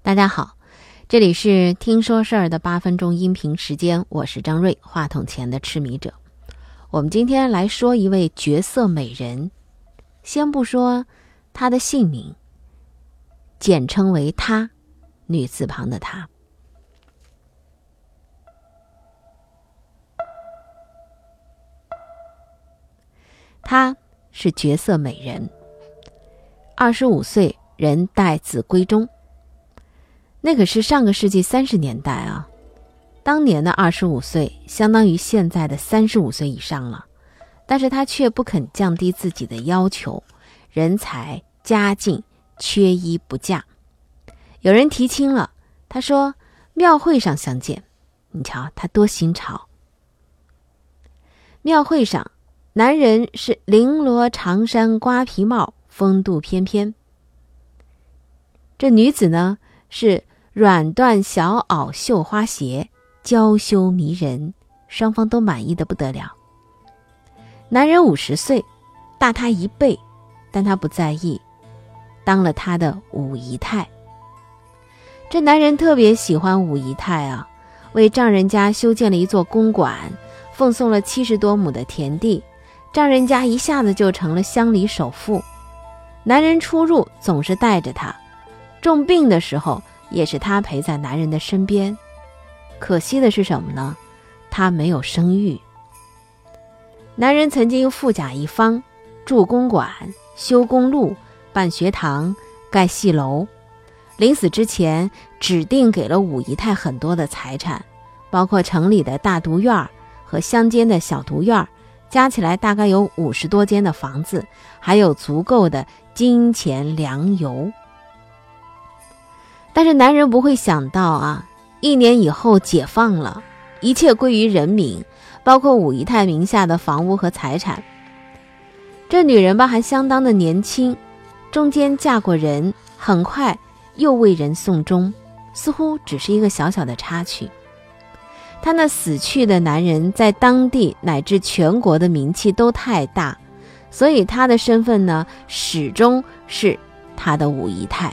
大家好，这里是听说事儿的八分钟音频时间，我是张瑞，话筒前的痴迷者。我们今天来说一位绝色美人，先不说她的姓名，简称为她，女字旁的她。她是绝色美人，二十五岁，人待字闺中。那可是上个世纪三十年代啊，当年的二十五岁相当于现在的三十五岁以上了，但是他却不肯降低自己的要求，人才家境缺一不嫁。有人提亲了，他说庙会上相见。你瞧他多新潮。庙会上，男人是绫罗长衫瓜皮帽，风度翩翩。这女子呢是。软缎小袄绣花鞋，娇羞迷人，双方都满意的不得了。男人五十岁，大他一倍，但他不在意，当了他的五姨太。这男人特别喜欢五姨太啊，为丈人家修建了一座公馆，奉送了七十多亩的田地，丈人家一下子就成了乡里首富。男人出入总是带着她，重病的时候。也是她陪在男人的身边，可惜的是什么呢？她没有生育。男人曾经富甲一方，住公馆、修公路、办学堂、盖戏楼。临死之前，指定给了五姨太很多的财产，包括城里的大独院儿和乡间的小独院儿，加起来大概有五十多间的房子，还有足够的金钱粮油。但是男人不会想到啊，一年以后解放了，一切归于人民，包括五姨太名下的房屋和财产。这女人吧，还相当的年轻，中间嫁过人，很快又为人送终，似乎只是一个小小的插曲。她那死去的男人在当地乃至全国的名气都太大，所以她的身份呢，始终是她的五姨太。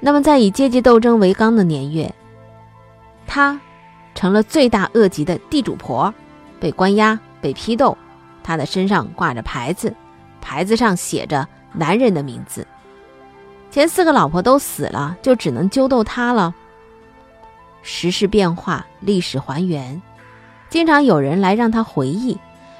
那么，在以阶级斗争为纲的年月，她成了罪大恶极的地主婆，被关押、被批斗。她的身上挂着牌子，牌子上写着男人的名字。前四个老婆都死了，就只能揪斗她了。时事变化，历史还原，经常有人来让她回忆，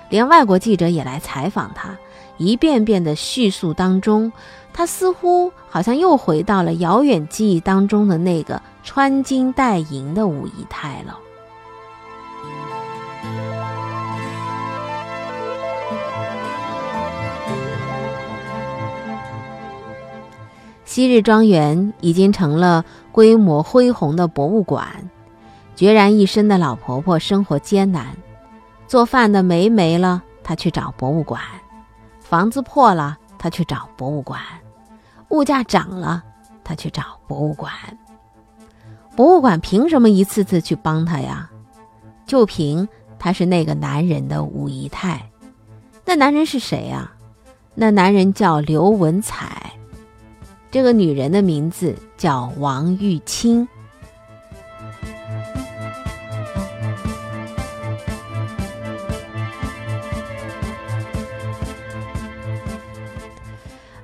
连外国记者也来采访她，一遍遍的叙述当中。他似乎好像又回到了遥远记忆当中的那个穿金戴银的五姨太了。昔日庄园已经成了规模恢宏的博物馆，孑然一身的老婆婆生活艰难，做饭的煤没了，她去找博物馆；房子破了。他去找博物馆，物价涨了，他去找博物馆。博物馆凭什么一次次去帮他呀？就凭他是那个男人的五姨太。那男人是谁呀？那男人叫刘文彩，这个女人的名字叫王玉清。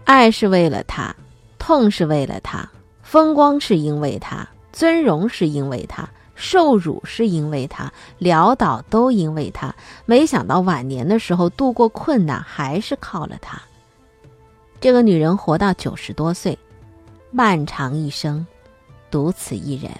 爱是为了他，痛是为了他，风光是因为他，尊荣是因为他，受辱是因为他，潦倒都因为他。没想到晚年的时候度过困难还是靠了他。这个女人活到九十多岁，漫长一生，独此一人。